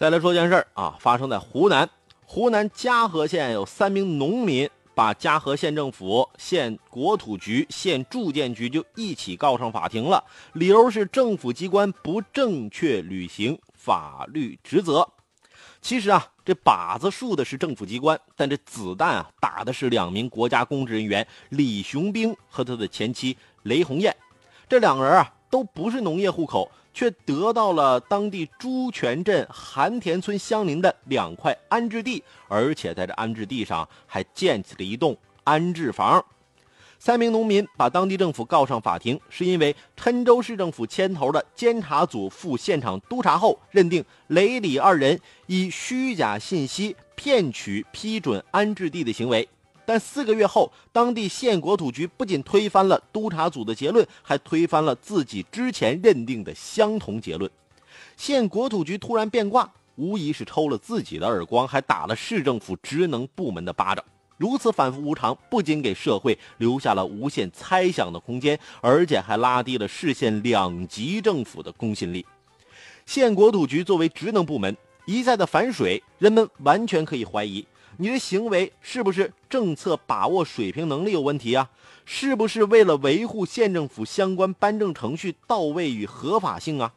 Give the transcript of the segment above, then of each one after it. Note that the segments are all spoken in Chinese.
再来说件事儿啊，发生在湖南，湖南嘉禾县有三名农民把嘉禾县政府、县国土局、县住建局就一起告上法庭了，理由是政府机关不正确履行法律职责。其实啊，这靶子竖的是政府机关，但这子弹啊打的是两名国家公职人员李雄兵和他的前妻雷红艳，这两个人啊都不是农业户口。却得到了当地朱泉镇韩田村相邻的两块安置地，而且在这安置地上还建起了一栋安置房。三名农民把当地政府告上法庭，是因为郴州市政府牵头的监察组赴现场督查后，认定雷李二人以虚假信息骗取批准安置地的行为。但四个月后，当地县国土局不仅推翻了督察组的结论，还推翻了自己之前认定的相同结论。县国土局突然变卦，无疑是抽了自己的耳光，还打了市政府职能部门的巴掌。如此反复无常，不仅给社会留下了无限猜想的空间，而且还拉低了市县两级政府的公信力。县国土局作为职能部门一再的反水，人们完全可以怀疑。你的行为是不是政策把握水平能力有问题啊？是不是为了维护县政府相关颁证程序到位与合法性啊？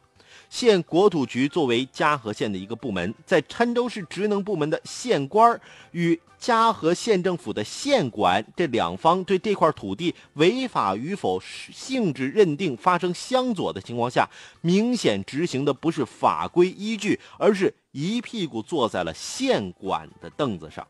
县国土局作为嘉禾县的一个部门，在郴州市职能部门的县官与嘉禾县政府的县管这两方对这块土地违法与否性质认定发生相左的情况下，明显执行的不是法规依据，而是一屁股坐在了县管的凳子上。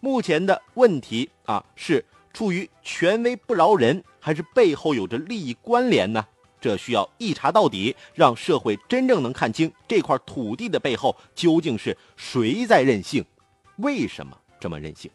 目前的问题啊，是出于权威不饶人，还是背后有着利益关联呢？这需要一查到底，让社会真正能看清这块土地的背后究竟是谁在任性，为什么这么任性。